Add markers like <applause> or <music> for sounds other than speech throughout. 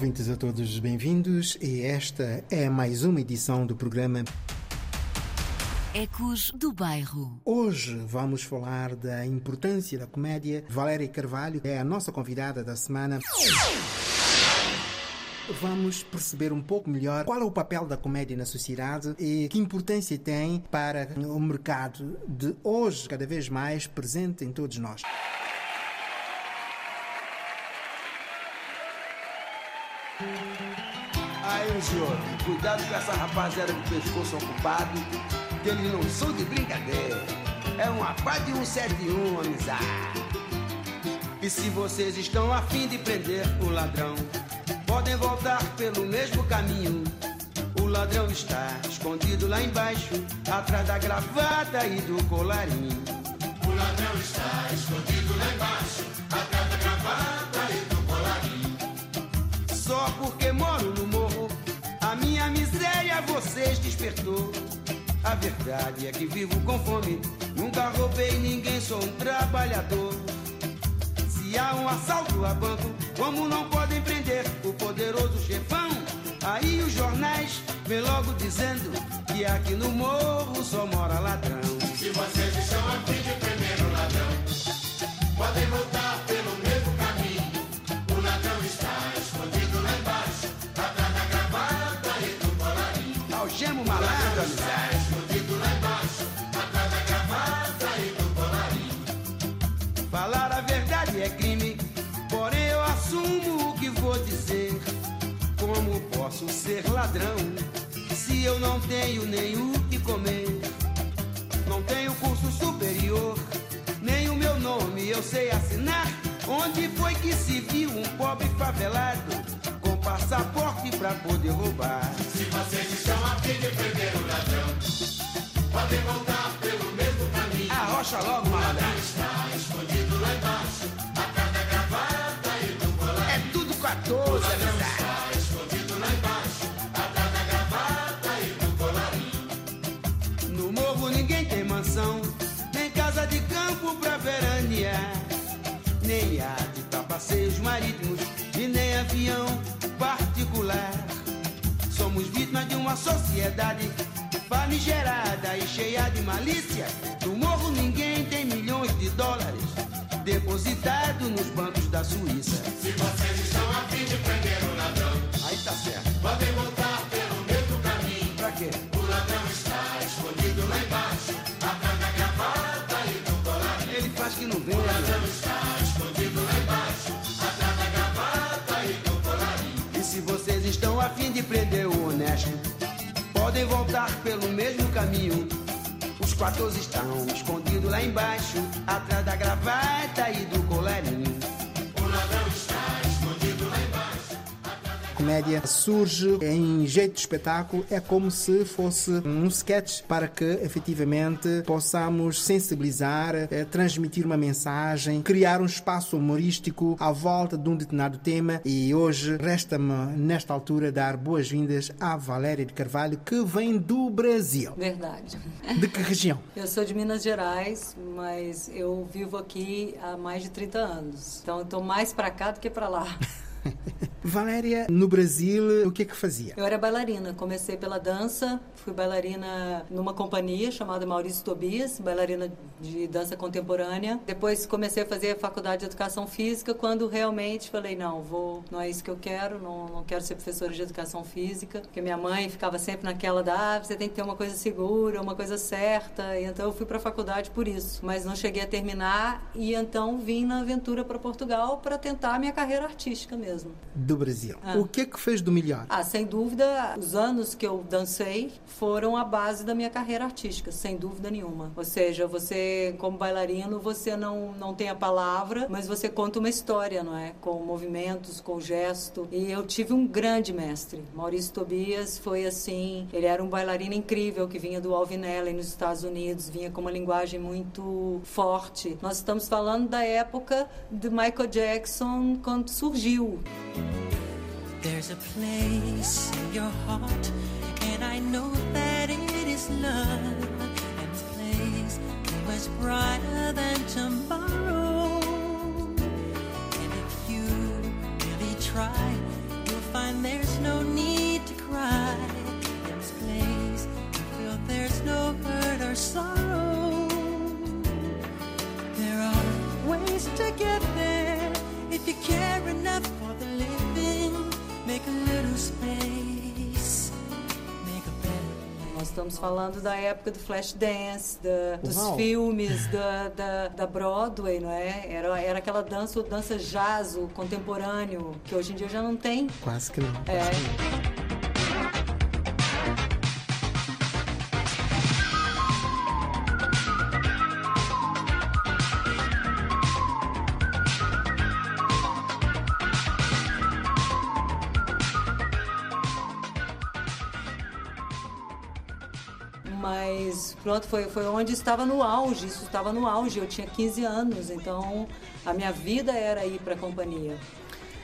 Ouvintes a todos bem-vindos e esta é mais uma edição do programa Ecos do Bairro. Hoje vamos falar da importância da comédia. Valéria Carvalho é a nossa convidada da semana. Vamos perceber um pouco melhor qual é o papel da comédia na sociedade e que importância tem para o mercado de hoje, cada vez mais presente em todos nós. Aí, senhor, cuidado com essa rapaziada de pescoço ocupado, que eles não são de brincadeira. É um apá de 171, amizade. E se vocês estão afim de prender o ladrão, podem voltar pelo mesmo caminho. O ladrão está escondido lá embaixo, atrás da gravata e do colarinho. O ladrão está escondido lá embaixo, vocês despertou. A verdade é que vivo com fome, nunca roubei ninguém, sou um trabalhador. Se há um assalto a banco, como não podem prender o poderoso chefão? Aí os jornais vêm logo dizendo que aqui no morro só mora ladrão. Se vocês estão a fim de prender o ladrão, podem voltar posso ser ladrão se eu não tenho nem o que comer? Não tenho curso superior, nem o meu nome eu sei assinar. Onde foi que se viu um pobre favelado com passaporte pra poder roubar? Se vocês estão a fim de prender o ladrão, podem voltar pelo mesmo caminho. Arrocha logo, malandro. Está escondido lá embaixo, atrás da gravata e do colarinho. É tudo 14, marítimos e nem avião particular. Somos vítimas de uma sociedade famigerada e cheia de malícia. No morro ninguém tem milhões de dólares depositados nos bancos da Suíça. Os 14 estão escondidos lá embaixo, atrás da gravata comédia surge em jeito de espetáculo, é como se fosse um sketch para que efetivamente possamos sensibilizar, eh, transmitir uma mensagem, criar um espaço humorístico à volta de um determinado tema. E hoje resta-me, nesta altura, dar boas-vindas à Valéria de Carvalho, que vem do Brasil. Verdade. De que região? <laughs> Eu sou de Minas Gerais, mas eu vivo aqui há mais de 30 anos. Então tô mais pra cá do que pra lá. <laughs> <laughs> Valéria, no Brasil, o que é que fazia? Eu era bailarina, comecei pela dança, fui bailarina numa companhia chamada Maurício Tobias, bailarina de dança contemporânea. Depois comecei a fazer a faculdade de educação física, quando realmente falei, não, vou, não é isso que eu quero, não, não quero ser professora de educação física, porque minha mãe ficava sempre naquela da, ah, você tem que ter uma coisa segura, uma coisa certa, e então eu fui para a faculdade por isso, mas não cheguei a terminar e então vim na aventura para Portugal para tentar a minha carreira artística mesmo. Do Brasil. Ah. O que é que fez do melhor? Ah, sem dúvida, os anos que eu dancei foram a base da minha carreira artística, sem dúvida nenhuma. Ou seja, você, como bailarino, você não, não tem a palavra, mas você conta uma história, não é? Com movimentos, com gesto. E eu tive um grande mestre. Maurício Tobias foi assim, ele era um bailarino incrível que vinha do Alvin Ailey nos Estados Unidos, vinha com uma linguagem muito forte. Nós estamos falando da época de Michael Jackson quando surgiu. There's a place in your heart, and I know that it is love. And this place is much brighter than tomorrow. And if you really try, you'll find there's no need to cry. And this place, you feel there's no hurt or sorrow. There are ways to get there if you care enough. Nós estamos falando da época do flash dance, da- dos Uau. filmes, da, da, da Broadway, não é? Era, era aquela dança, o dança jazz, o contemporâneo, que hoje em dia já não tem. Quase que não. quase É. que não. Mas pronto, foi, foi onde estava no auge, isso estava no auge. Eu tinha 15 anos, então a minha vida era ir para a companhia.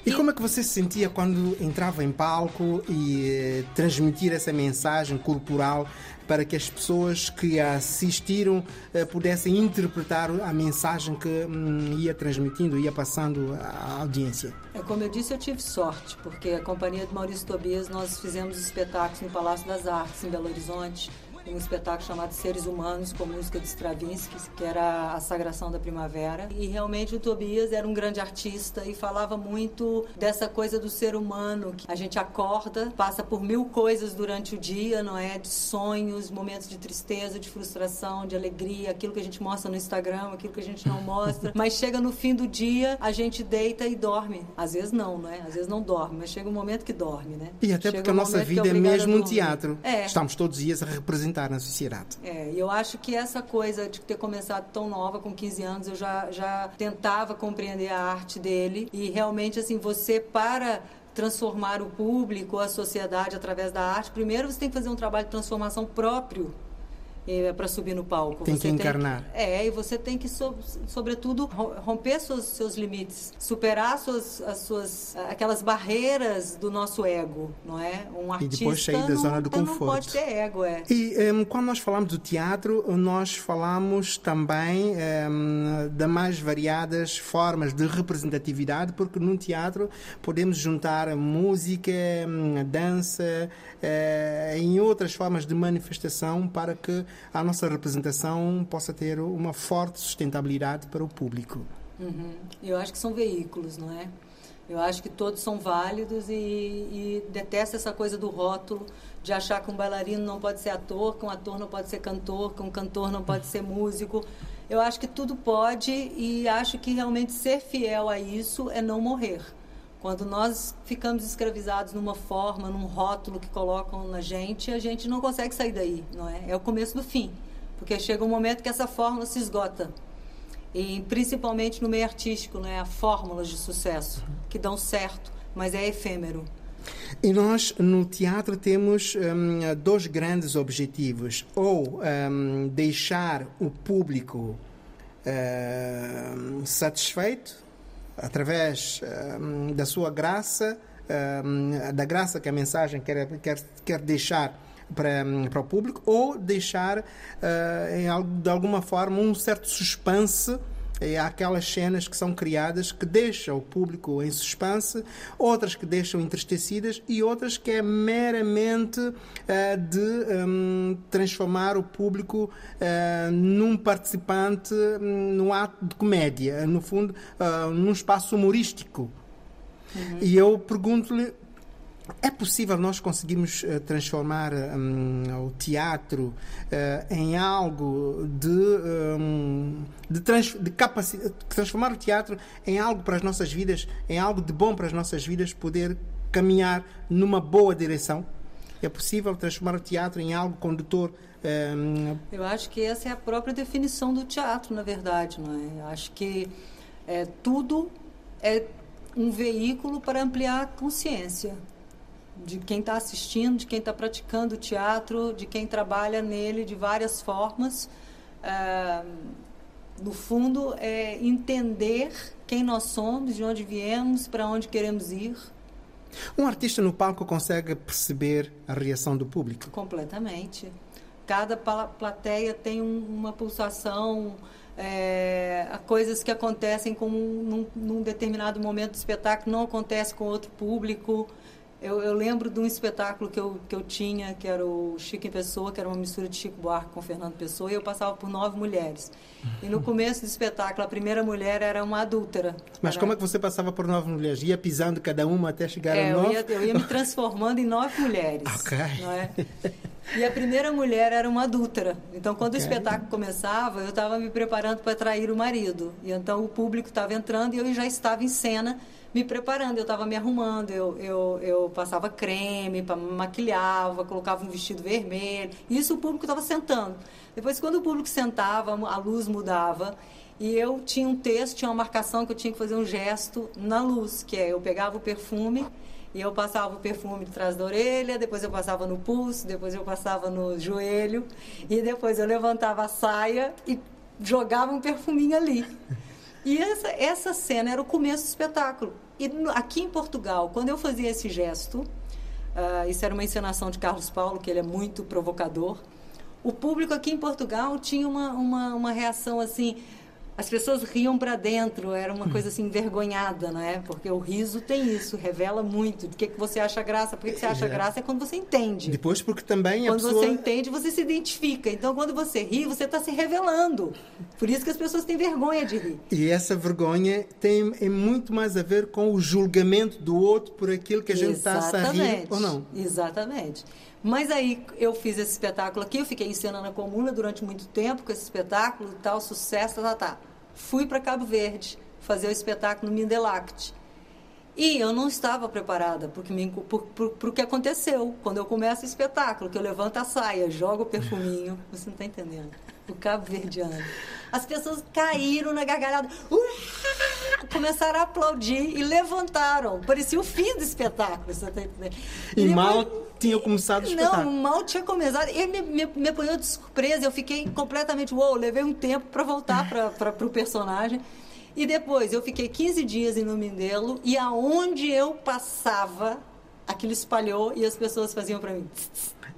E como é que você se sentia quando entrava em palco e eh, transmitir essa mensagem corporal para que as pessoas que a assistiram eh, pudessem interpretar a mensagem que hum, ia transmitindo, ia passando à audiência? É, como eu disse, eu tive sorte, porque a companhia de Maurício Tobias, nós fizemos espetáculos no Palácio das Artes, em Belo Horizonte. Um espetáculo chamado Seres Humanos, com música de Stravinsky, que era a Sagração da Primavera. E realmente o Tobias era um grande artista e falava muito dessa coisa do ser humano, que a gente acorda, passa por mil coisas durante o dia, não é? De sonhos, momentos de tristeza, de frustração, de alegria, aquilo que a gente mostra no Instagram, aquilo que a gente não mostra. <laughs> Mas chega no fim do dia, a gente deita e dorme. Às vezes não, não é? Às vezes não dorme, mas chega um momento que dorme, né? E até Chega porque a nossa vida é a mesmo um teatro. É. Estamos todos os dias a representar na sociedade. É, eu acho que essa coisa de ter começado tão nova, com 15 anos, eu já, já tentava compreender a arte dele. E realmente, assim, você para transformar o público, a sociedade através da arte, primeiro você tem que fazer um trabalho de transformação próprio para subir no palco. Tem Você que encarnar. é, e você tem que, so- sobretudo, ro- romper seus, seus limites, superar suas, as suas, aquelas barreiras do nosso ego, não é? Um E artista depois sair da não, zona do não conforto. pode ter ego, é. E hum, quando nós falamos do teatro, nós falamos também hum, de mais variadas formas de representatividade, porque no teatro podemos juntar música, dança, eh, em outras formas de manifestação para que a nossa representação possa ter uma forte sustentabilidade para o público. Uhum. Eu acho que são veículos, não é? Eu acho que todos são válidos e, e detesto essa coisa do rótulo de achar que um bailarino não pode ser ator, que um ator não pode ser cantor, que um cantor não pode ser músico. Eu acho que tudo pode e acho que realmente ser fiel a isso é não morrer. Quando nós ficamos escravizados numa forma, num rótulo que colocam na gente, a gente não consegue sair daí, não é? É o começo do fim, porque chega um momento que essa fórmula se esgota e principalmente no meio artístico, né? Há fórmulas de sucesso que dão certo, mas é efêmero. E nós, no teatro, temos hum, dois grandes objetivos. Ou hum, deixar o público hum, satisfeito através hum, da sua graça, hum, da graça que a mensagem quer, quer, quer deixar para, para o público, ou deixar, eh, em, de alguma forma, um certo suspense é aquelas cenas que são criadas que deixam o público em suspense, outras que deixam entristecidas e outras que é meramente eh, de hum, transformar o público eh, num participante hum, num ato de comédia, no fundo, ah, num espaço humorístico. E eu pergunto-lhe é possível nós conseguirmos eh, transformar hum, o teatro eh, em algo de, hum, de, trans, de transformar o teatro em algo para as nossas vidas, em algo de bom para as nossas vidas, poder caminhar numa boa direção? É possível transformar o teatro em algo condutor? hum, Eu acho que essa é a própria definição do teatro, na verdade, não é? Eu acho que é, tudo é um veículo para ampliar a consciência de quem está assistindo, de quem está praticando teatro, de quem trabalha nele de várias formas. Ah, no fundo, é entender quem nós somos, de onde viemos, para onde queremos ir, um artista no palco consegue perceber a reação do público? Completamente. Cada plateia tem um- uma pulsação, é, coisas que acontecem com um- num, num determinado momento do espetáculo não acontece com outro público. Eu, eu, lembro de um espetáculo que eu, que eu tinha, que era o Chico em Pessoa, que era uma mistura de Chico Buarque com Fernando Pessoa, e eu passava por nove mulheres. E no começo do espetáculo, a primeira mulher era uma adúltera. Mas era... como é que você passava por nove mulheres? Ia pisando cada uma até chegar é, a nove? Eu ia, eu ia me transformando em nove mulheres. <laughs> Ok. Não é? E a primeira mulher era uma adúltera. Então, quando okay. o espetáculo começava, eu estava me preparando para trair o marido. E então o público estava entrando e eu já estava em cena me preparando, eu estava me arrumando, eu, eu, eu passava creme, maquilhava, colocava um vestido vermelho. Isso o público estava sentando. Depois, quando o público sentava, a luz mudava e eu tinha um texto, tinha uma marcação que eu tinha que fazer um gesto na luz, que é eu pegava o perfume e eu passava o perfume de trás da orelha, depois eu passava no pulso, depois eu passava no joelho e depois eu levantava a saia e jogava um perfuminho ali. E essa, essa cena era o começo do espetáculo. E aqui em Portugal, quando eu fazia esse gesto, uh, isso era uma encenação de Carlos Paulo, que ele é muito provocador, o público aqui em Portugal tinha uma, uma, uma reação assim as pessoas riam para dentro, era uma coisa assim envergonhada, não é? Porque o riso tem isso, revela muito. Do que, que você acha graça? Por que, que você acha é. graça? É quando você entende. Depois, porque também a Quando pessoa... você entende, você se identifica. Então, quando você ri, você está se revelando. Por isso que as pessoas têm vergonha de rir. E essa vergonha tem é muito mais a ver com o julgamento do outro por aquilo que a gente está a rir ou não. Exatamente. Mas aí eu fiz esse espetáculo aqui, eu fiquei encenando a comuna durante muito tempo com esse espetáculo, tal, sucesso, tá, tá. Fui para Cabo Verde fazer o espetáculo no Mindelact. E eu não estava preparada para o que aconteceu. Quando eu começo o espetáculo, que eu levanto a saia, jogo o perfuminho, <laughs> você não está entendendo. O Cabo Verdeano. As pessoas caíram na gargalhada, começaram a aplaudir e levantaram. Parecia o fim do espetáculo, você está entendendo? E, e depois, mal tinha começado o espetáculo. Não, mal tinha começado. Ele me, me, me apanhou de surpresa, eu fiquei completamente, uou, levei um tempo para voltar para o personagem. E depois eu fiquei 15 dias em Lumindelo e aonde eu passava, aquilo espalhou e as pessoas faziam para mim.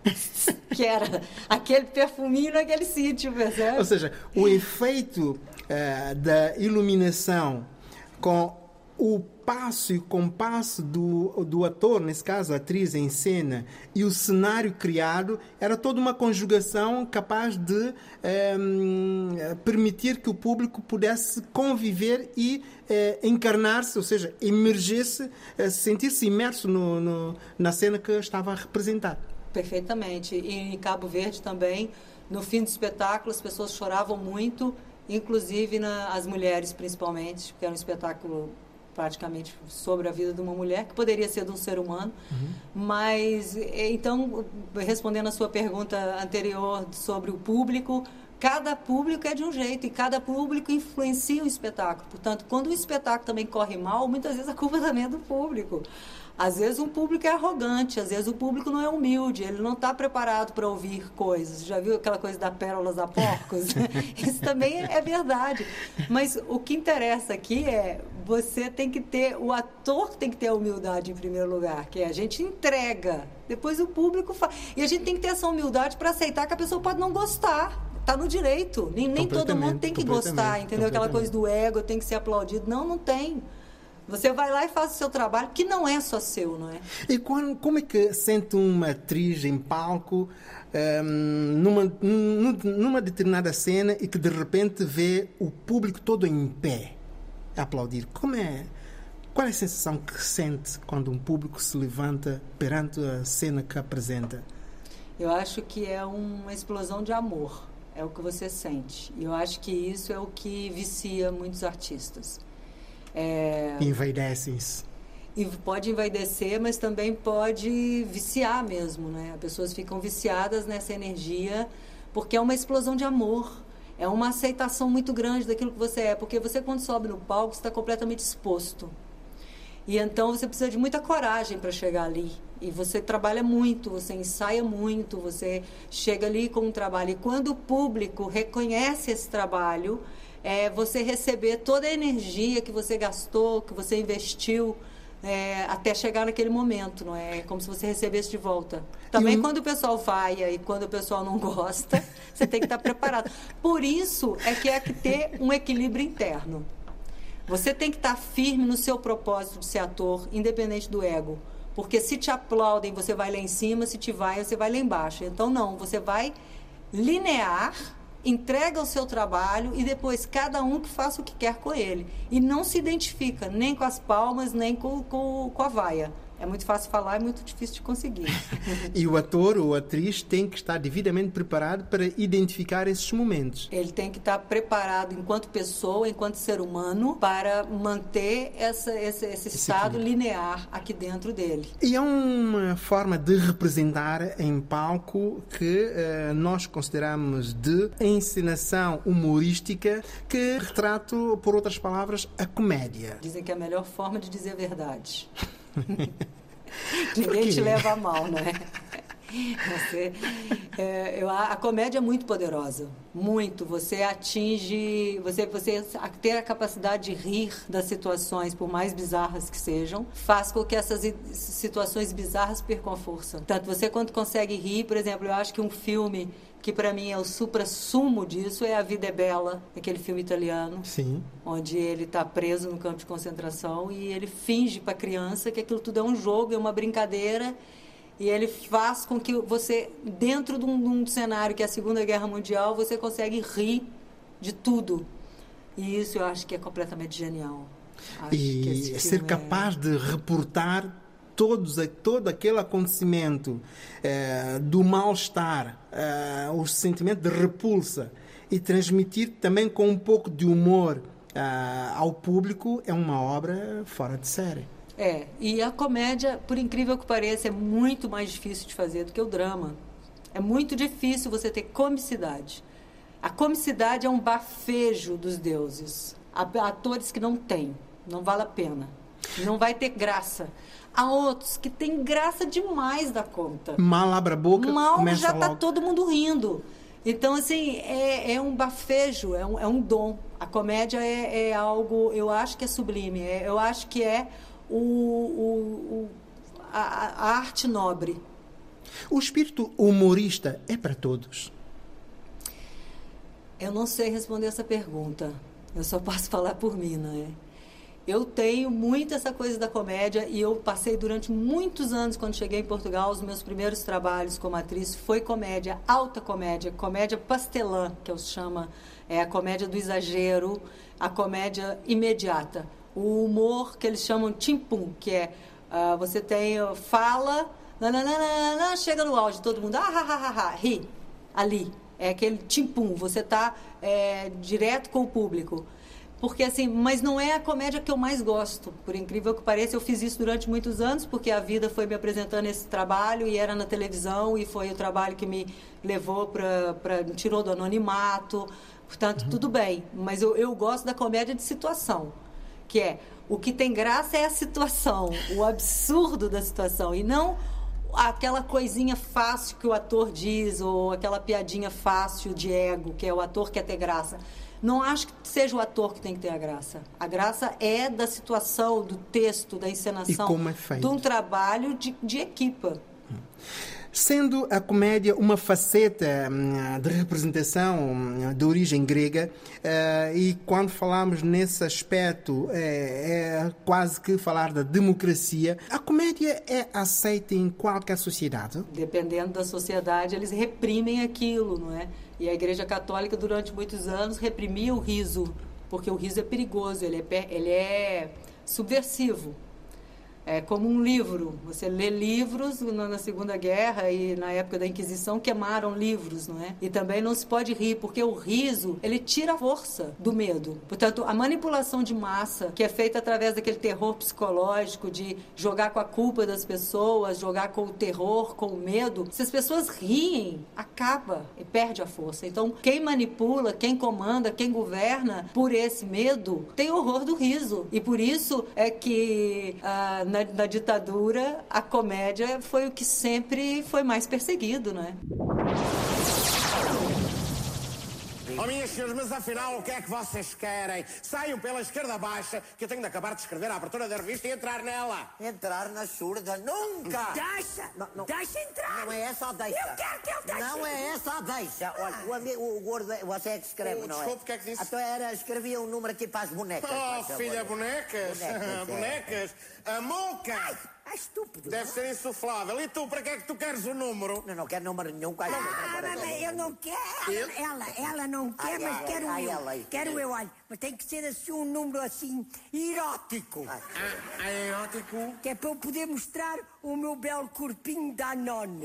<laughs> que era aquele perfuminho naquele sítio, percebe? Ou seja, o efeito uh, da iluminação com o passo e compasso do, do ator, nesse caso a atriz em cena, e o cenário criado, era toda uma conjugação capaz de eh, permitir que o público pudesse conviver e eh, encarnar-se, ou seja, emergir-se, eh, sentir-se imerso no, no, na cena que estava a representar. Perfeitamente. E em Cabo Verde também, no fim do espetáculo, as pessoas choravam muito, inclusive na, as mulheres principalmente, porque era um espetáculo praticamente sobre a vida de uma mulher, que poderia ser de um ser humano. Uhum. Mas, então, respondendo a sua pergunta anterior sobre o público, cada público é de um jeito e cada público influencia o espetáculo. Portanto, quando o espetáculo também corre mal, muitas vezes a culpa <laughs> também é do público. Às vezes o público é arrogante, às vezes o público não é humilde, ele não está preparado para ouvir coisas. Já viu aquela coisa da pérolas a porcos? <laughs> Isso também é verdade. Mas o que interessa aqui é você tem que ter, o ator tem que ter a humildade em primeiro lugar, que é a gente entrega, depois o público faz. E a gente tem que ter essa humildade para aceitar que a pessoa pode não gostar. Está no direito. Nem, nem todo mundo tem que gostar, entendeu? Aquela coisa do ego, tem que ser aplaudido. Não, não tem. Você vai lá e faz o seu trabalho, que não é só seu, não é? E quando, como é que sente uma atriz em palco um, numa, numa determinada cena e que de repente vê o público todo em pé aplaudir? Como é? Qual é a sensação que sente quando um público se levanta perante a cena que apresenta? Eu acho que é uma explosão de amor. É o que você sente. E eu acho que isso é o que vicia muitos artistas é... Envaidecem-se. E pode envaidecer, mas também pode viciar mesmo, né? As pessoas ficam viciadas nessa energia porque é uma explosão de amor. É uma aceitação muito grande daquilo que você é. Porque você, quando sobe no palco, está completamente exposto. E então você precisa de muita coragem para chegar ali. E você trabalha muito, você ensaia muito, você chega ali com um trabalho. E quando o público reconhece esse trabalho, é você receber toda a energia que você gastou, que você investiu. É, até chegar naquele momento, não é? é como se você recebesse de volta. Também quando o pessoal faia e quando o pessoal não gosta, <laughs> você tem que estar preparado. Por isso é que é que ter um equilíbrio interno. Você tem que estar firme no seu propósito de ser ator, independente do ego. Porque se te aplaudem, você vai lá em cima, se te vai, você vai lá embaixo. Então, não, você vai linear, entrega o seu trabalho e depois cada um que faça o que quer com ele. E não se identifica nem com as palmas, nem com, com, com a vaia. É muito fácil falar, é muito difícil de conseguir. <laughs> E o ator ou atriz tem que estar devidamente preparado para identificar esses momentos. Ele tem que estar preparado enquanto pessoa, enquanto ser humano, para manter essa, esse, esse estado equilíbrio. linear aqui dentro dele. E é uma forma de representar em palco que eh, nós consideramos de encenação humorística que retrata, por outras palavras, a comédia. Dizem que é a melhor forma de dizer a verdade. Ninguém te leva a mal, não é? <laughs> Você, é, eu- a, a comédia é muito poderosa, muito. Você atinge, você, você ter a capacidade de rir das situações, por mais bizarras que sejam, faz com que essas situações bizarras percam a força. Tanto você quando consegue rir, por exemplo, eu acho que um filme que para mim é o supra-sumo disso é A Vida é Bela, aquele filme italiano Sim. onde ele está preso no campo de concentração e ele finge para a criança que aquilo tudo é um jogo, é uma brincadeira e ele faz com que você, dentro de um, de um cenário que é a Segunda Guerra Mundial, você consegue rir de tudo. E isso eu acho que é completamente genial. Acho E ser filme é- capaz de reportar todos, todo aquele acontecimento eh, do mal-estar, eh, o sentimento de repulsa e transmitir também com um pouco de humor ah, ao público é uma obra fora de série. É, e a comédia, por incrível que pareça, é muito mais difícil de fazer do que o drama. É muito difícil você ter comicidade. A comicidade é um bafejo dos deuses. Há atores que não têm, não vale a pena. Não vai ter graça. Há outros que têm graça demais da conta. Mal abre a boca, Mal já está todo mundo rindo. Então, assim, é, é um bafejo, é um, é um dom. A comédia é, é algo, eu acho que é sublime. é- eu acho que é o, o- o- a, a arte nobre. O espírito humorista é para todos. Eu não sei responder essa pergunta. Eu só posso <laughs> falar por mim, não é? Eu tenho muito essa coisa da comédia e eu passei durante muitos anos, quando cheguei em Portugal, os meus primeiros trabalhos como atriz foi comédia, alta comédia, comédia pastelã, que eu chamo, é a comédia do exagero, a comédia imediata. O humor que eles chamam timpum, que é ah, você tem uh, fala, nananana, chega no auge, todo mundo ah, ah, ah, ah, ah, ri ali. É aquele timpum, você está direto com o público. Porque assim, mas não é a comédia que eu mais gosto, por incrível que pareça. Eu fiz isso durante muitos anos, porque a vida foi me apresentando esse trabalho e era na televisão e foi o trabalho que me levou para. me tirou do anonimato. Portanto, tudo bem. Mas eu, eu gosto da comédia de situação, que é o que tem graça é a situação, o absurdo da situação, e não aquela coisinha fácil que o ator diz, ou aquela piadinha fácil de ego, que é o ator quer ter graça. Não acho que seja o ator que tem que ter a graça. A graça é da situação, do texto, da encenação, E como é feito. de um trabalho de, de equipa. Sendo a comédia uma faceta hum, de representação hum, de origem grega, eh, e quando falamos nesse aspecto, é, é quase que falar da democracia, a comédia é aceita em qualquer sociedade? Dependendo da sociedade, eles reprimem aquilo, não é? E a Igreja Católica, durante muitos anos, reprimia o riso, porque o riso é perigoso, ele é, ele é subversivo. É como um livro. Você lê livros na Segunda Guerra e na época da Inquisição queimaram livros, não é? E também não se pode rir, porque o riso, ele tira a força do medo. Portanto, a manipulação de massa, que é feita através daquele terror psicológico de jogar com a culpa das pessoas, jogar com o terror, com o medo, se as pessoas riem, acaba e perde a força. Então, quem manipula, quem comanda, quem governa por esse medo, tem horror do riso. E por isso é que ah, na, na ditadura a comédia foi o que sempre foi mais perseguido, não é? Oh, minhas senhoras, mas afinal o que é que vocês querem? Saiam pela esquerda baixa, que eu tenho de acabar de escrever a abertura da revista e entrar nela. Entrar na surda nunca! Deixa! Não, não. Deixa entrar! Não é essa a deixa. Eu quero que ele deixe! Não é essa a deixa. Olha, o, ami- o gordo, é- você é que escreve, Oh, não é? desculpe, o que é que disse? Então era, escrevia um número aqui para as bonecas. Oh, filha, bonecas, Bonecas, <laughs> é. bonecas, a moca! É estúpido. Deve ser insuflável. E tu, para que é que tu queres o número? Não, não quero número nenhum. Quase Ah, mas eu não quero. Ela, ela não quer, Ai, mas ai, quero ai, eu. ela aí. Quero eu, olha. Mas tem que ser assim um número assim, erótico. Ah, é erótico? Que é para eu poder mostrar o meu belo corpinho da nona.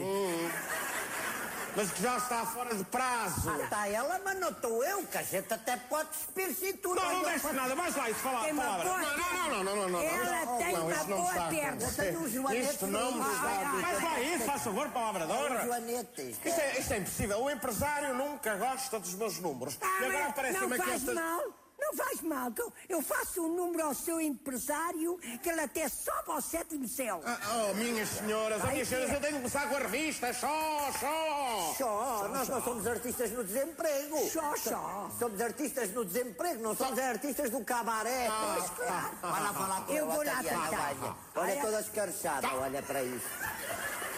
Mas que já está fora de prazo. Ah, está ela, mas não estou eu, que a gente até pode despir cintura. Não, não deixe nada, vais lá isso falar Tem uma palavra. boa Não, não, não, não, não, não. Ela não, tem não, uma não boa a perna. um Isto não me está a. Vais lá isso, faz favor, palavra de honra. Isto é, isto é impossível. O empresário nunca gosta dos meus números. Ah, e agora aparece-me não aqui faz estas... mal. Não faz mal. que eu- Eu faço um número ao seu empresário que ele até sobe ao sétimo céu. Ah, oh, minhas senhoras, oh, minhas senhoras, eu tenho que começar com a revista. Só, só. Só, nós não somos artistas no desemprego. Só, só. Somos artistas no desemprego, não somos artistas do cabaré. Pois, claro. Vai lá falar com Eu vou lá tentar. Olha Olha. toda escarchada, olha para isso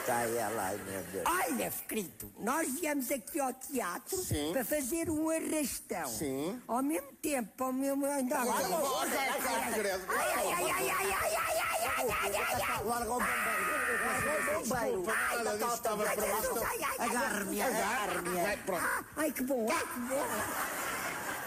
está ela, ai meu Deus. Olha, querido, nós viemos aqui ao teatro Sim. para fazer um arrastão. Sim. Ao mesmo tempo, ao mesmo. Ainda ai, Ai, ai, ai, ai, ai, ai, ai, ai, ai, ai, ai, ai, ai, Estava previsto. Agarre-me, agarre-me. Ai, que bom, ai, que bom.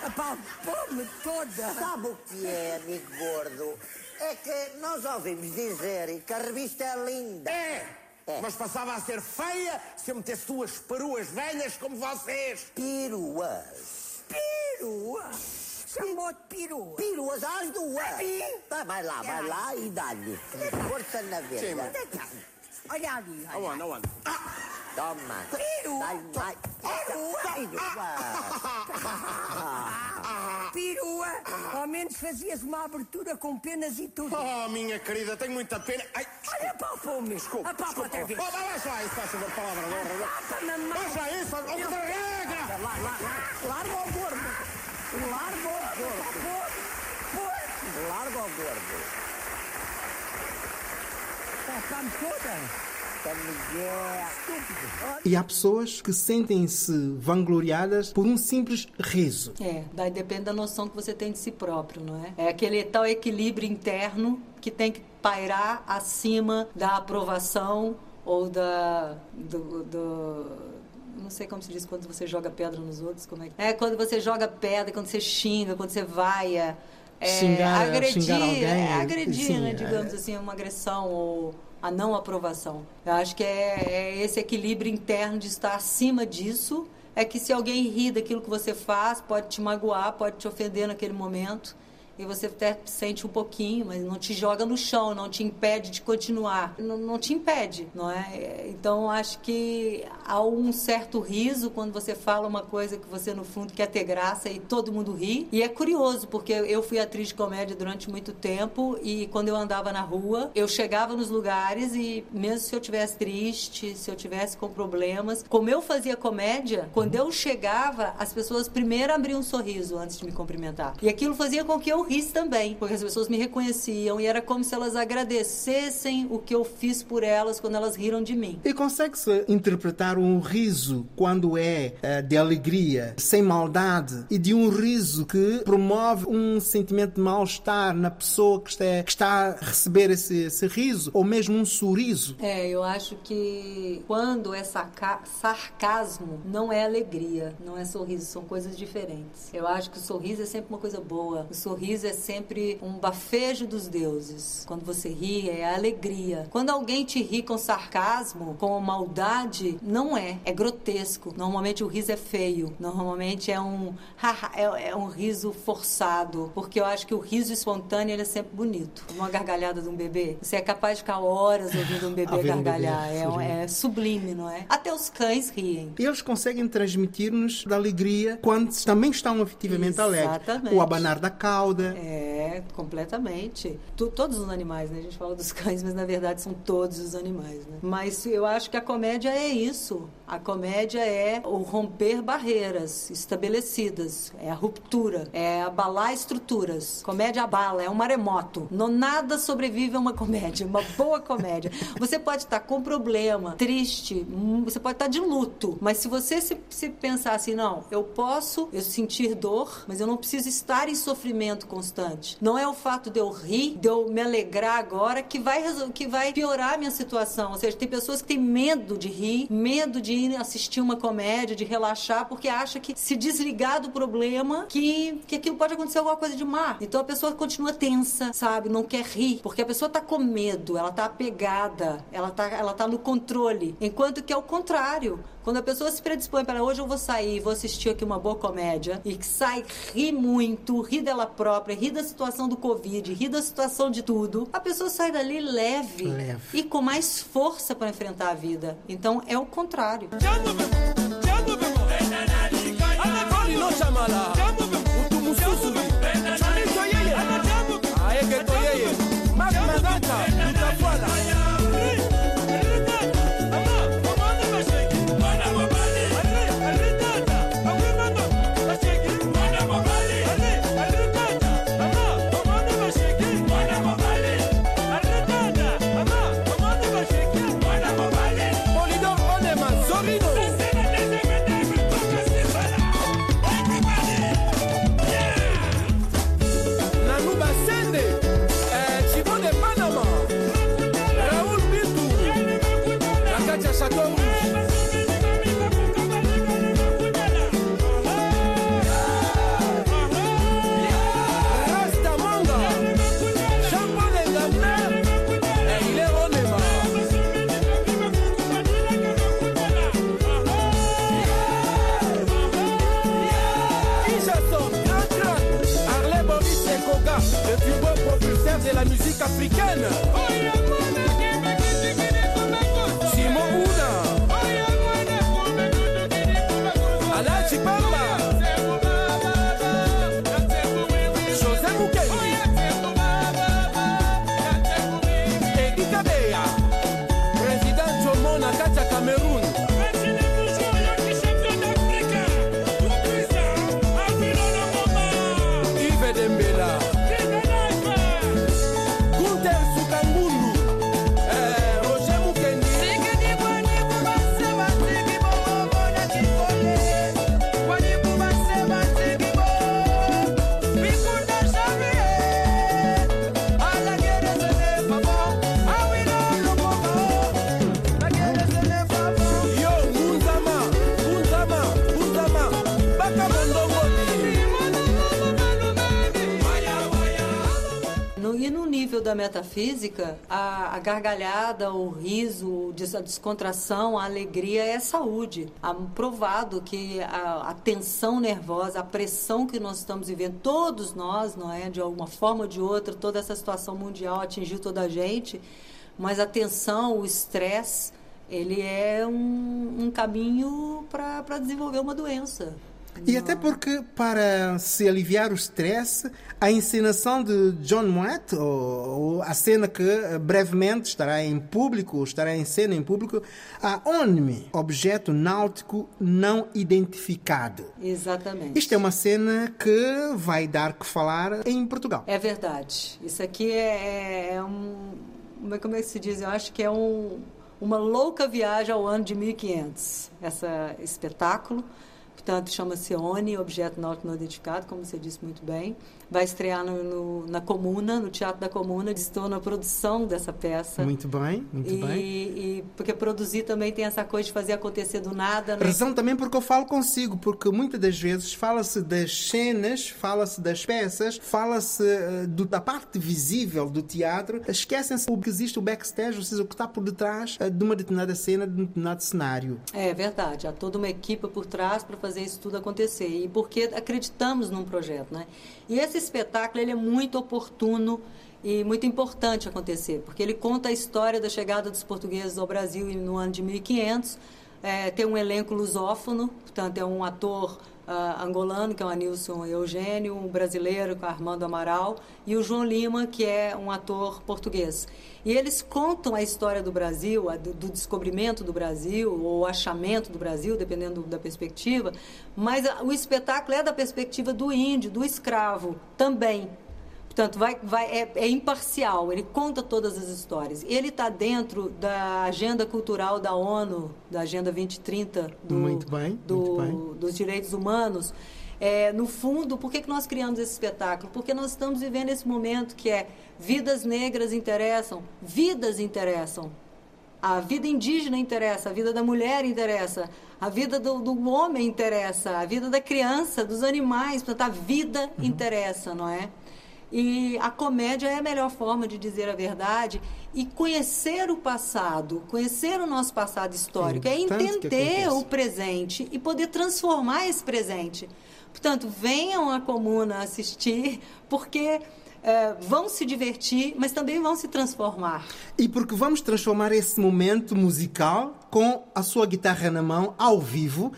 Apalpou-me toda. Sabe o que é, amigo gordo? É que nós ouvimos dizer que a revista é linda. É! É. Mas passava a ser feia se eu metesse duas peruas velhas como vocês. Piruas. Perua. Chamou-te perua. Piruas às duas. Sim. Tá, vai lá, vai lá e dá-lhe. Força na veia. Olha ali, olha. Aonde, aonde? Toma. Peru. Dá-lhe mais. Pirua. Perua. Ao menos fazias uma abertura com penas e tudo. Oh, minha querida, tenho muita pena. Ai, Olha para o fume. desculpa, Apalpa outra vez. Oh, vai lá isso, faz favor, palavra de honra. Apalpa, mamãe. Vai lá isso, outra regra. Larga o gordo. Larga o gordo. Larga o gordo. Apalpa toda. E há pessoas que sentem-se vangloriadas por um simples riso. É, daí depende da noção que você tem de si próprio, não é? É aquele tal equilíbrio interno que tem que pairar acima da aprovação ou da. do. do- não sei como se diz quando você joga pedra nos outros, como é que. É quando você joga pedra, quando você xinga, quando você vaia. É, Xingar- agredir, xingar alguém, é, agredir, sim, né, é. digamos assim, uma agressão ou a não aprovação. Eu acho que é, é esse equilíbrio interno de estar acima disso. É que se alguém ri daquilo que você faz, pode te magoar, pode te ofender naquele momento. E você até sente um pouquinho, mas não te joga no chão, não te impede de continuar. Não, não te impede, não é? Então, acho que há um certo riso quando você fala uma coisa que você, no fundo, quer ter graça e todo mundo ri. E é curioso, porque eu fui atriz de comédia durante muito tempo e quando eu andava na rua, eu chegava nos lugares e mesmo se eu tivesse triste, se eu tivesse com problemas, como eu fazia comédia, quando eu chegava, as pessoas primeiro abriam um sorriso antes de me cumprimentar. E aquilo fazia com que eu risse também, porque as pessoas me reconheciam e era como se elas agradecessem o que eu fiz por elas quando elas riram de mim. E consegue-se interpretar um riso quando é eh, de alegria, sem maldade, e de um riso que promove um sentimento de mal-estar na pessoa que está, que está a receber esse, esse riso, ou mesmo um sorriso? É, eu acho que quando é saca- sarcasmo, não é alegria, não é sorriso, são coisas diferentes. Eu acho que o sorriso é sempre uma coisa boa. O sorriso é sempre um bafejo dos deuses. Quando você ri, é alegria. Quando alguém te ri com sarcasmo, com maldade, não é. É grotesco. Normalmente o riso é feio. Normalmente é um, é, é um riso forçado. Porque eu acho que o riso espontâneo é sempre bonito. Uma gargalhada de um bebê. Você é capaz de ficar horas ouvindo um bebê Ouvindo um bebê, gargalhar. é, é sublime, não é? Até os cães riem. E eles conseguem transmitir-nos da alegria quando também estão efetivamente alegres. O abanar da cauda. É, completamente. Tu- todos os animais, né? A gente fala dos <laughs> cães, mas na verdade são todos os animais, né? Mas eu acho que a comédia é isso. A comédia é o romper barreiras estabelecidas, é a ruptura, é abalar estruturas. Comédia abala, é um maremoto. Não nada sobrevive a uma comédia, uma boa comédia. Você pode estar com problema, triste, hum, você pode estar de luto, mas se você se, se pensar assim, não, eu posso eu sentir dor, mas eu não preciso estar em sofrimento constante. Não é o fato de eu rir, de eu me alegrar agora que vai, que vai piorar a minha situação. Ou seja, tem pessoas que têm medo de rir, medo de ir assistir uma comédia, de relaxar, porque acha que se desligar do problema, que, que aquilo pode acontecer alguma coisa de má. Então a pessoa continua tensa, sabe? Não quer rir, porque a pessoa tá com medo, ela tá apegada, ela tá, ela tá no controle. Enquanto que é o contrário. Quando a pessoa se predispõe para hoje eu vou sair, vou assistir aqui uma boa comédia e que sai, ri muito, ri dela própria, ri da situação do Covid, ri da situação de tudo, a pessoa sai dali leve, Leve. e com mais força para enfrentar a vida. Então é o contrário. Nível da metafísica, a, a gargalhada, o riso, a descontração, a alegria é saúde. Há provado que a, a tensão nervosa, a pressão que nós estamos vivendo, todos nós, não é? De alguma forma ou de outra, toda essa situação mundial atingiu toda a gente, mas a tensão, o estresse, ele é um, um caminho para desenvolver uma doença. E até porque, para se aliviar o stress, a encenação de John Moët, ou, ou a cena que eh, brevemente estará em público, estará em cena em público, a ONME, objeto náutico não identificado. Exatamente. Isto é uma cena que vai dar que falar em Portugal. É verdade. Isso aqui é, é um. Como é, é que se diz? Eu acho que é um, uma louca viagem ao ano de 1500. Essa espetáculo. Portanto, chama-se ONI, Objeto Náutico Não Identificado, como você disse muito bem. Vai estrear no, no- na Comuna, no Teatro da Comuna. Estou na produção dessa peça. Muito bem, muito e, bem. e porque produzir também tem essa coisa de fazer acontecer do nada. Né? Razão também porque eu falo consigo, porque muitas das vezes fala-se das cenas, fala-se das peças, fala-se eh, da parte visível do teatro, esquecem-se que existe o backstage, ou seja, o que está por detrás eh, de uma determinada cena, de um determinado cenário. É verdade, há toda uma equipe por trás para fazer isso tudo acontecer e porque acreditamos num projeto, né? E esse espetáculo ele é muito oportuno e muito importante acontecer, porque ele conta a história da chegada dos portugueses ao Brasil no ano de 1500. É, tem um elenco lusófono, portanto é um ator ah, angolano, que é o Anilson Eugênio, um brasileiro, que é o Armando Amaral, e o João Lima, que é um ator português. E eles contam a história do Brasil, a do, do descobrimento do Brasil, ou achamento do Brasil, dependendo da perspectiva, mas a- o espetáculo é da perspectiva do índio, do escravo, também. Portanto, vai, vai, é, é imparcial, ele conta todas as histórias. Ele está dentro da agenda cultural da ONU, da Agenda 2030 do, Muito bem, do- muito bem. dos direitos humanos. É, no fundo, por que, que nós criamos esse espetáculo? Porque nós estamos vivendo esse momento que é vidas negras interessam, vidas interessam. A vida indígena interessa, a vida da mulher interessa, a vida do, do homem interessa, a vida da criança, dos animais, portanto, a vida Uhum. interessa, não é? E a comédia é a melhor forma de dizer a verdade e conhecer o passado, conhecer o nosso passado histórico, é, entender o presente e poder transformar esse presente. Portanto, venham à comuna assistir, porque eh, vão se divertir, mas também vão se transformar. E porque vamos transformar esse momento musical com a sua guitarra na mão, ao vivo,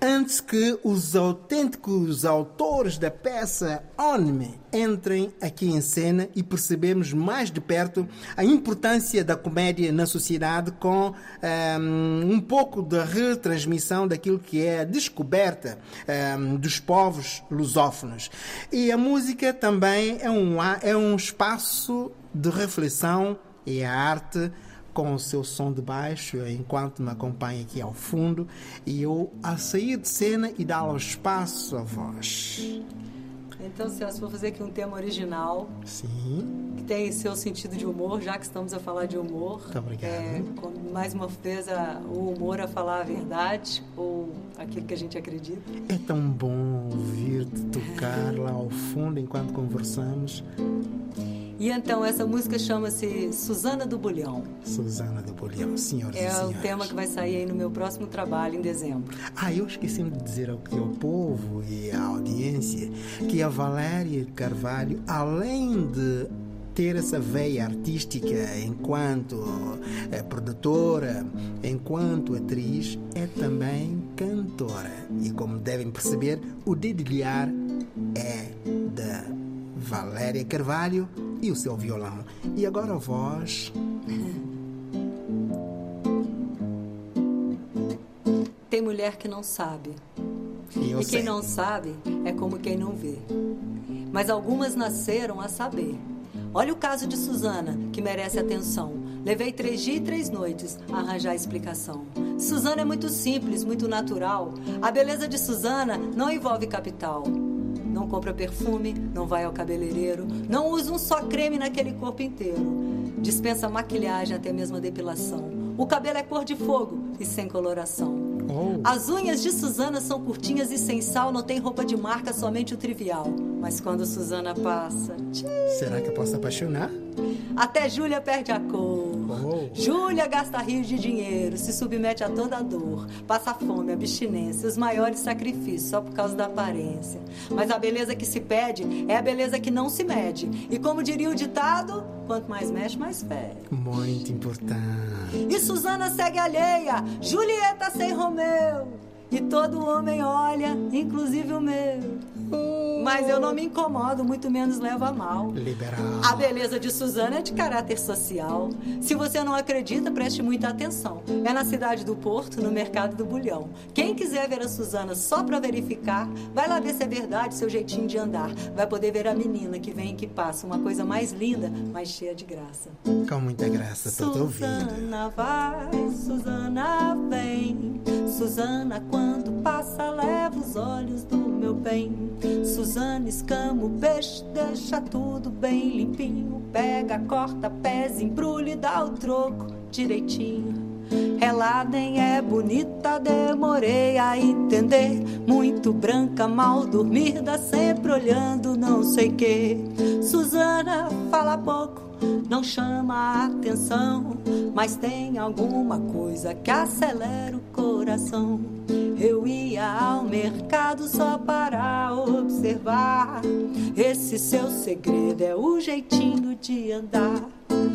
antes que os autênticos autores da peça Onme entrem aqui em cena e percebemos mais de perto a importância da comédia na sociedade com ehm, um pouco da retransmissão daquilo que é a descoberta ehm, dos povos lusófonos. E a música também é um, é um espaço de reflexão e a arte com o seu som de baixo, enquanto me acompanha aqui ao fundo, e eu a sair de cena e dar o espaço à voz. Então, Celso, vou fazer aqui um tema original, Sim, que tem seu sentido de humor, já que estamos a falar de humor. Muito obrigado. É, mais uma vez, a- o humor a falar a verdade, ou aquilo que a gente acredita. é tão bom ouvir-te tocar lá ao fundo enquanto conversamos. E então, essa música chama-se Suzana do Bulhão. Susana do Bolhão, senhoras e É o senhores. tema que vai sair aí no meu próximo trabalho, em dezembro. Ah, eu esqueci-me de dizer ao, ao povo e à audiência que a Valéria Carvalho, além de ter essa veia artística enquanto eh, produtora, enquanto atriz, é também cantora. E como devem perceber, o dedilhar é da Valéria Carvalho e o seu violão. E agora a voz. Tem mulher que não sabe. E e quem sei. não sabe é como quem não vê. Mas algumas nasceram a saber. Olha o caso de Suzana, que merece atenção. Levei três dias e três noites a arranjar a explicação. Suzana é muito simples, muito natural. A beleza de Suzana não envolve capital. Não compra perfume, não vai ao cabeleireiro, não usa um só creme naquele corpo inteiro. Dispensa maquilhagem, até mesmo a depilação. O cabelo é cor de fogo e sem coloração. Oh. As unhas de Suzana são curtinhas e sem sal, não tem roupa de marca, somente o trivial. Mas quando Suzana passa, tchê, Será que eu posso apaixonar? até Júlia perde a cor. Oh. Júlia gasta rios de dinheiro, se submete a toda dor, passa fome, abstinência, os maiores sacrifícios só por causa da aparência. Mas a beleza que se pede é a beleza que não se mede. E como diria o ditado, quanto mais mexe, mais fede. Muito importante. E Suzana segue alheia, Julieta sem Romeu. E todo homem olha, inclusive o meu. Mas eu não me incomodo, muito menos levo a mal. Liberal. A beleza de Suzana é de caráter social. Se você não acredita, preste muita atenção. É na cidade do Porto, no mercado do Bulhão. Quem quiser ver a Suzana só pra verificar, vai lá ver se é verdade seu jeitinho de andar. Vai poder ver a menina que vem e que passa, uma coisa mais linda, mas cheia de graça. Com muita graça, estou te ouvindo. Suzana vai, Suzana vem. Suzana, quando passa, leva os olhos do meu bem. Suzana escama o peixe, deixa tudo bem limpinho. Pega, corta pés, embrulha e dá o troco direitinho. Ela nem é bonita, demorei a entender. Muito branca, mal dormida, sempre olhando não sei que. Suzana fala pouco, não chama a atenção, mas tem alguma coisa que acelera o coração. Eu ia ao mercado só para observar. Esse seu segredo é o jeitinho de andar.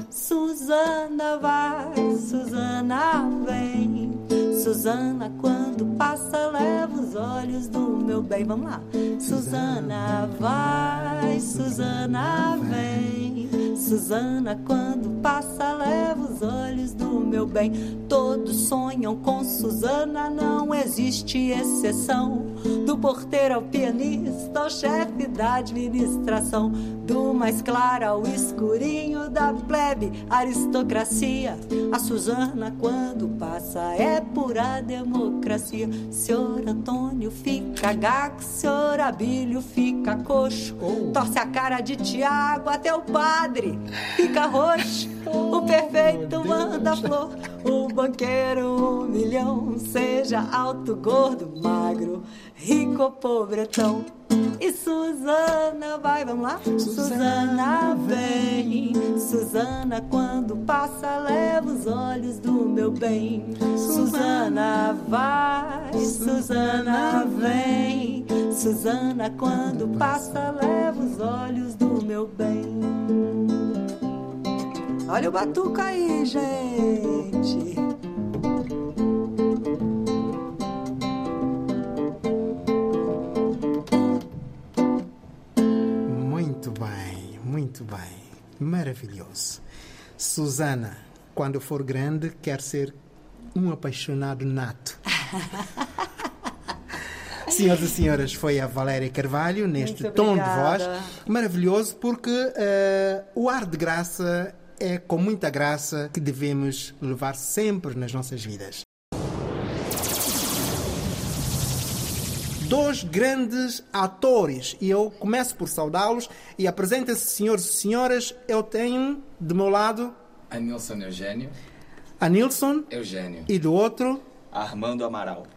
Suzana vai, Suzana vem. Suzana, quando passa, leva os olhos do meu bem. Vamos lá. Suzana vai, Suzana vem. Suzana, quando passa, leva os olhos do meu bem. Todos sonham com Suzana, não existe exceção. Do porteiro ao pianista, ao chefe da administração. Do mais claro ao escurinho da plebe, aristocracia. A Suzana, quando passa, é pura democracia. Senhor Antônio fica gago, senhor Abílio fica coxo. Torce a cara de Tiago até o padre fica roxo. O perfeito manda flor, o banqueiro um milhão. Seja alto, gordo, magro, rico ou pobretão. E Suzana vai, vamos lá? Suzana vem, Suzana quando passa leva os olhos do meu bem. Suzana vai, Suzana vem, Suzana quando passa leva os olhos do meu bem. Olha o batuca aí, gente. Muito bem. Maravilhoso. Susana, quando for grande, quer ser um apaixonado nato. <laughs> Senhoras e senhoras, foi a Valéria Carvalho neste tom de voz. Maravilhoso, porque eh, o ar de graça é com muita graça que devemos levar sempre nas nossas vidas. Dois grandes atores, e eu começo por saudá-los e apresentem-se, senhores e senhoras. Eu tenho de meu lado A Nilson Eugênio. a Nilson Eugênio. e do outro, Armando Amaral.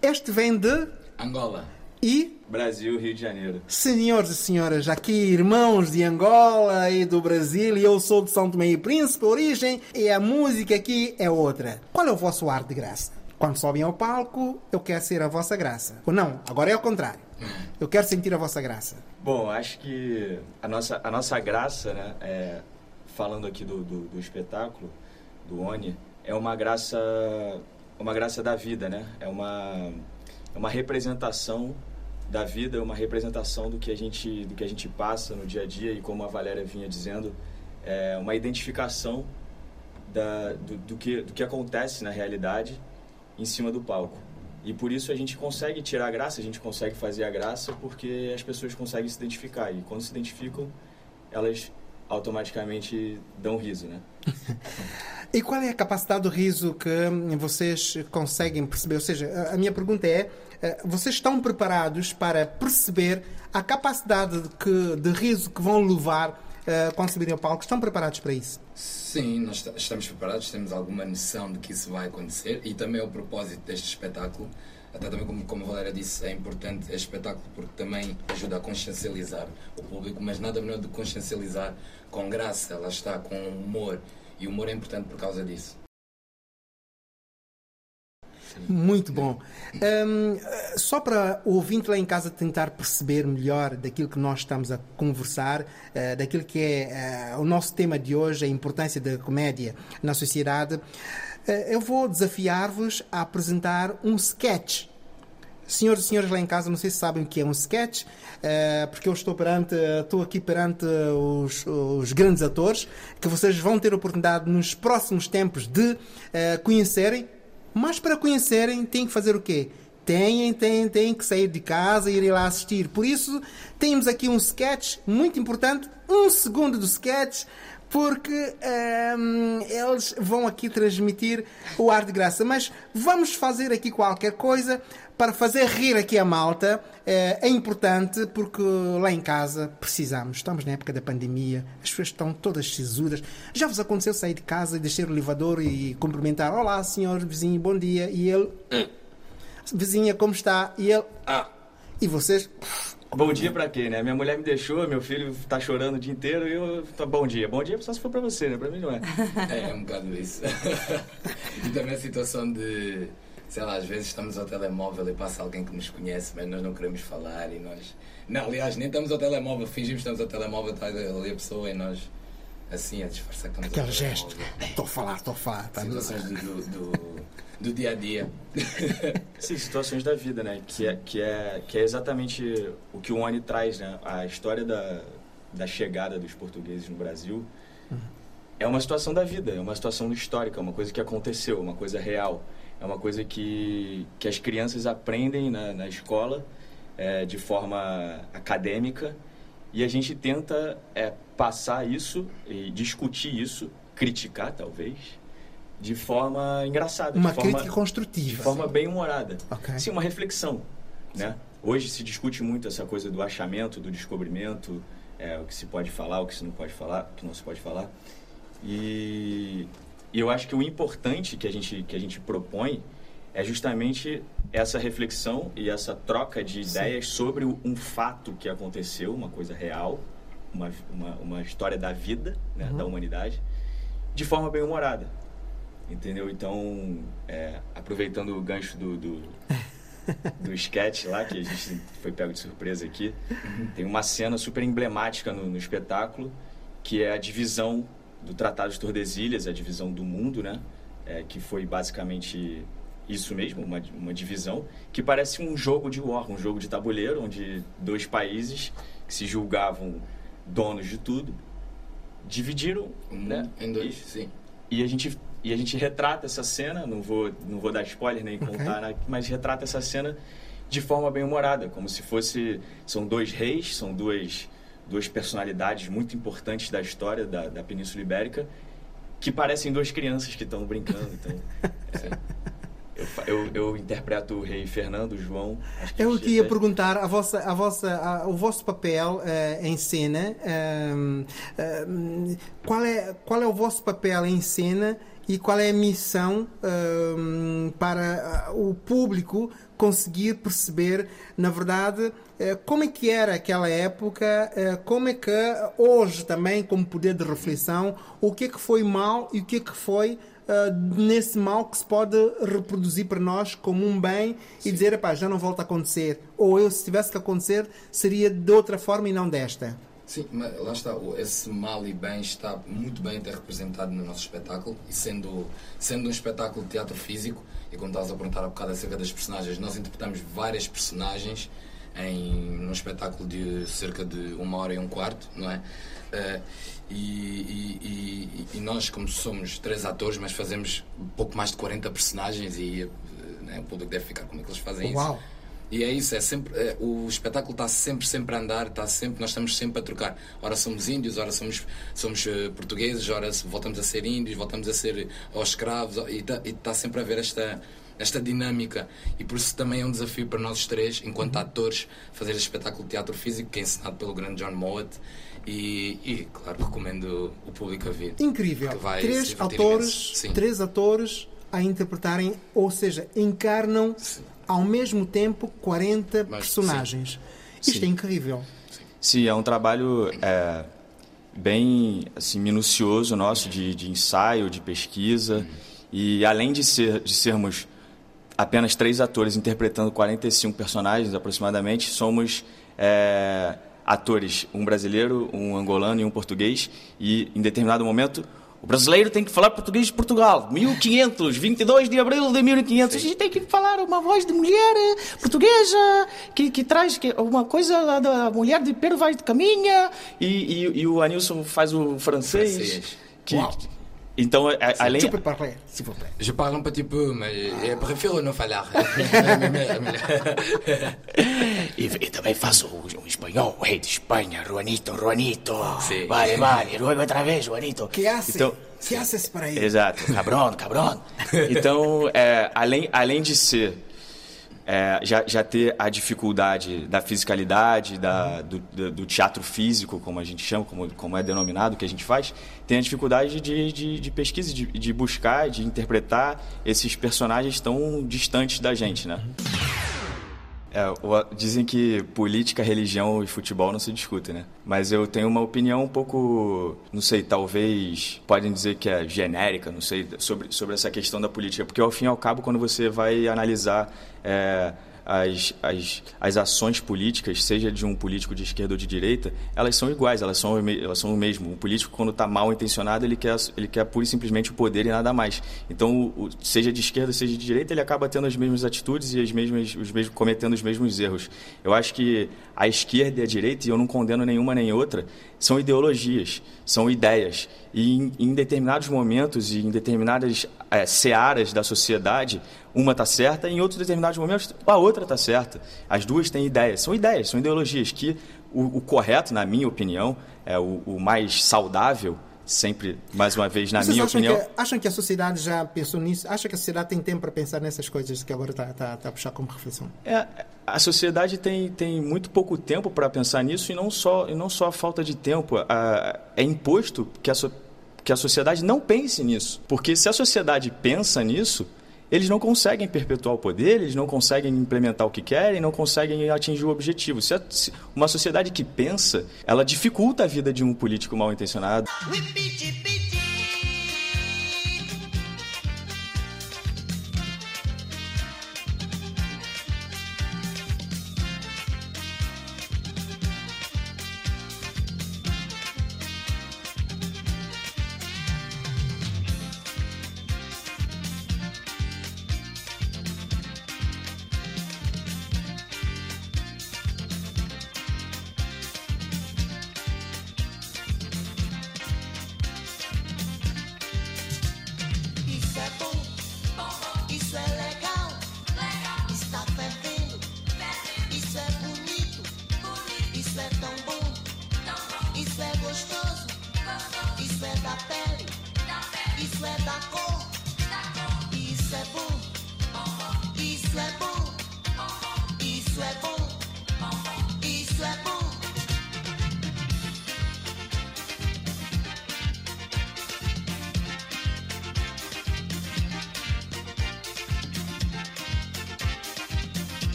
este vem de Angola. e Brasil, Rio de Janeiro. Senhores e senhoras, aqui irmãos de Angola e do Brasil, e eu sou de São Tomé e Príncipe, origem, e a música aqui é outra. Qual é o vosso ar de graça? Quando sobem ao palco, eu quero ser a vossa graça. Ou não, agora é ao contrário. Eu quero sentir a vossa graça. Bom, acho que a nossa, a nossa graça, né, é, falando aqui do, do, do espetáculo, do ONI, é uma graça, uma graça da vida, né? É uma, é uma representação da vida, é uma representação do que a gente, do que a gente passa no dia a dia e como a Valéria vinha dizendo, é uma identificação da, do, do, que, do que acontece na realidade em cima do palco. E por isso a gente consegue tirar a graça, a gente consegue fazer a graça porque as pessoas conseguem se identificar. E quando se identificam, elas automaticamente dão riso, né? <laughs> E qual é a capacidade do riso que vocês conseguem perceber? Ou seja, a- minha pergunta é: eh, vocês estão preparados para perceber a capacidade de, que, de riso que vão levar eh, quando subirem ao palco? Estão preparados para isso? Sim, nós esta- estamos preparados, temos alguma noção de que isso vai acontecer e também é o propósito deste espetáculo. Até também, como, como a Valéria disse, é importante este espetáculo porque também ajuda a consciencializar o público, mas nada melhor do que consciencializar com graça, lá está, com humor. E o humor é importante por causa disso. Muito bom. Eh, só para o ouvinte lá em casa tentar perceber melhor daquilo que nós estamos a conversar, eh, daquilo que é eh, o nosso tema de hoje, a importância da comédia na sociedade, eh, eu vou desafiar-vos a apresentar um sketch. Senhores e senhoras lá em casa, não sei se sabem o que é um sketch, porque eu estou perante, estou aqui perante os, os grandes atores que vocês vão ter a oportunidade nos próximos tempos de conhecerem. Mas para conhecerem, têm que fazer o quê? Têm, têm, têm que sair de casa e ir lá assistir. Por isso, temos aqui um sketch muito importante, um segundo do sketch, porque ehm, eles vão aqui transmitir o ar de graça. Mas vamos fazer aqui qualquer coisa para fazer rir aqui a malta. Eh, é importante porque lá em casa precisamos. Estamos na época da pandemia, as pessoas estão todas sisudas. Já vos aconteceu sair de casa e descer o elevador e cumprimentar: Olá, senhor vizinho, bom dia. E ele, vizinha, como está? E ele, Ah, e vocês, bom dia pra quê, né? Minha mulher me deixou, meu filho tá chorando o dia inteiro e eu... Tá, bom dia. Bom dia só se for pra você, né? Pra mim não é. É, <laughs> é um bocado isso. <laughs> e também a situação de, sei lá, às vezes estamos ao telemóvel e passa alguém que nos conhece, mas nós não queremos falar e nós. Não, aliás, nem estamos ao telemóvel, fingimos que estamos ao telemóvel, está ali a pessoa e nós, assim, a disfarçar que estamos aquele ao gesto. Estou a falar, estou a falar. tá? Situações do, do, do, do dia a dia. <laughs> Sim, situações da vida, né? Que é, que é, que é exatamente o que o Oni traz, né? A história da, da chegada dos portugueses no Brasil, é uma situação da vida, é uma situação histórica, é uma coisa que aconteceu, uma coisa real. É uma coisa que, que as crianças aprendem na, na escola é, de forma acadêmica e a gente tenta é, passar isso e discutir isso, criticar talvez, de forma engraçada. Uma de forma, crítica construtiva. De forma bem humorada. Ok. Sim, uma reflexão. Né? Hoje se discute muito essa coisa do achamento, do descobrimento, é, o que se pode falar, o que se não pode falar, o que não se pode falar. E, e eu acho que o importante que a gente, que a gente propõe é justamente essa reflexão e essa troca de Sim. ideias sobre um fato que aconteceu, uma coisa real, uma, uma, uma história da vida, né, Uhum. da humanidade, de forma bem humorada. Entendeu? Então, é, aproveitando o gancho do, do, <laughs> do sketch lá, que a gente foi pego de surpresa aqui, tem uma cena super emblemática no, no espetáculo, que é a divisão do Tratado de Tordesilhas, a divisão do mundo, né? É, que foi basicamente isso mesmo, uma, uma divisão, que parece um jogo de war, um jogo de tabuleiro, onde dois países que se julgavam donos de tudo, dividiram, né? Em dois, E- sim. E a gente e a gente retrata essa cena, não vou não vou dar spoiler nem contar, né, mas retrata essa cena de forma bem humorada, como se fosse são dois reis, são duas duas personalidades muito importantes da história da, da Península Ibérica que parecem duas crianças que estão brincando. Então, é, <laughs> eu, eu, eu interpreto o rei Fernando, o João. acho que Eu até- te ia perguntar a vossa, a vossa, a- o vosso papel eh, em cena. ehm, ehm, qual, é, qual é o vosso papel em cena e qual é a missão ehm, para ah, o público conseguir perceber, na verdade, eh, como é que era aquela época, eh, como é que hoje também, como poder de reflexão, o que é que foi mal e o que é que foi Uh, nesse mal que se pode reproduzir para nós como um bem e dizer, epá, já não volta a acontecer. Ou eu, se tivesse que acontecer, seria de outra forma e não desta. Sim, mas lá está, esse mal e bem está muito bem até representado no nosso espetáculo e sendo, sendo um espetáculo de teatro físico, e como estavas a perguntar há bocado acerca das personagens, nós interpretamos várias personagens em num espetáculo de cerca de uma hora e um quarto, não é? Eh, e, e- e- e nós, como somos três atores, mas fazemos pouco mais de 40 personagens e eh, né, o público deve ficar como é que eles fazem Uau. isso. E é isso, é sempre, é, o espetáculo está sempre, sempre a andar, está sempre, nós estamos sempre a trocar. Ora somos índios, ora somos, somos eh, portugueses, ora voltamos a ser índios, voltamos a ser aos escravos, e está está sempre a haver esta, esta dinâmica. E por isso também é um desafio para nós três, enquanto atores, fazer este espetáculo de teatro físico, que é ensinado pelo grande John Mowat. E, e, claro, recomendo o público a vir. Incrível. Três atores. Sim. três atores a interpretarem, ou seja, encarnam ao mesmo tempo 40 Mas, personagens. Isto Sim. é incrível. Sim, é um trabalho é, bem assim, minucioso nosso de, de ensaio, de pesquisa. E além de, ser, de sermos apenas três atores interpretando 45 personagens aproximadamente, somos é, atores, um brasileiro, um angolano e um português. E em determinado momento o brasileiro tem que falar português de Portugal. 1500, 22 de abril de 1500. A gente tem que falar uma voz de mulher eh, portuguesa que, que traz que, uma coisa lá da mulher de Pedro Vaz de Caminha. E, e, e o Anilson faz o francês. Francês. Que, Uau. Então, a- além. Tu peux parler, s'il vous plaît. Je parle un petit peu, mais eu prefiro não falar. E, e também faço o espanhol, o rei de Espanha, Juanito, Juanito. Sim. Vale, vale, luego outra vez, Juanito. Que hace? Então- que haces para aí? Exato. Cabrón, cabrón. <laughs> Então, é, além, além de ser. É, já, já ter a dificuldade da fisicalidade, da, do, do- teatro físico, como a gente chama, como, como é denominado, que a gente faz, tem a dificuldade de, de, de pesquisa, de, de buscar, de interpretar esses personagens tão distantes da gente, né? É, o- dizem que política, religião e futebol não se discutem, né? Mas eu tenho uma opinião um pouco, não sei, talvez podem dizer que é genérica, não sei, sobre, sobre essa questão da política. Porque ao fim e ao cabo, quando você vai analisar é, as, as, as ações políticas, seja de um político de esquerda ou de direita, elas são iguais, elas são, elas são o mesmo. O político, quando está mal intencionado, ele quer, ele quer pura e simplesmente o poder e nada mais. Então, o- seja de esquerda, seja de direita, ele acaba tendo as mesmas atitudes e as mesmas, os mesmos, cometendo os mesmos erros. Eu acho que a esquerda e a direita, e eu não condeno nenhuma nem outra, são ideologias, são ideias. E em, em determinados momentos e em determinadas é, searas da sociedade, uma está certa, e em outros determinados momentos a outra está certa. As duas têm ideias, são ideias, são ideologias que o, o correto, na minha opinião, é o, o mais saudável sempre, mais uma vez, na Vocês minha acham opinião. Que, acham que a sociedade já pensou nisso? Acha que a sociedade tem tempo para pensar nessas coisas que agora está tá, tá a puxar como reflexão? É, a sociedade tem, tem muito pouco tempo para pensar nisso e não só, e não só a falta de tempo. A, é imposto que a, so- que a sociedade não pense nisso. Porque se a sociedade pensa nisso, eles não conseguem perpetuar o poder, eles não conseguem implementar o que querem, não conseguem atingir o objetivo. Se, uma sociedade que pensa, ela dificulta a vida de um político mal intencionado. Isso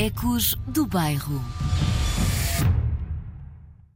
Ecos do Bairro.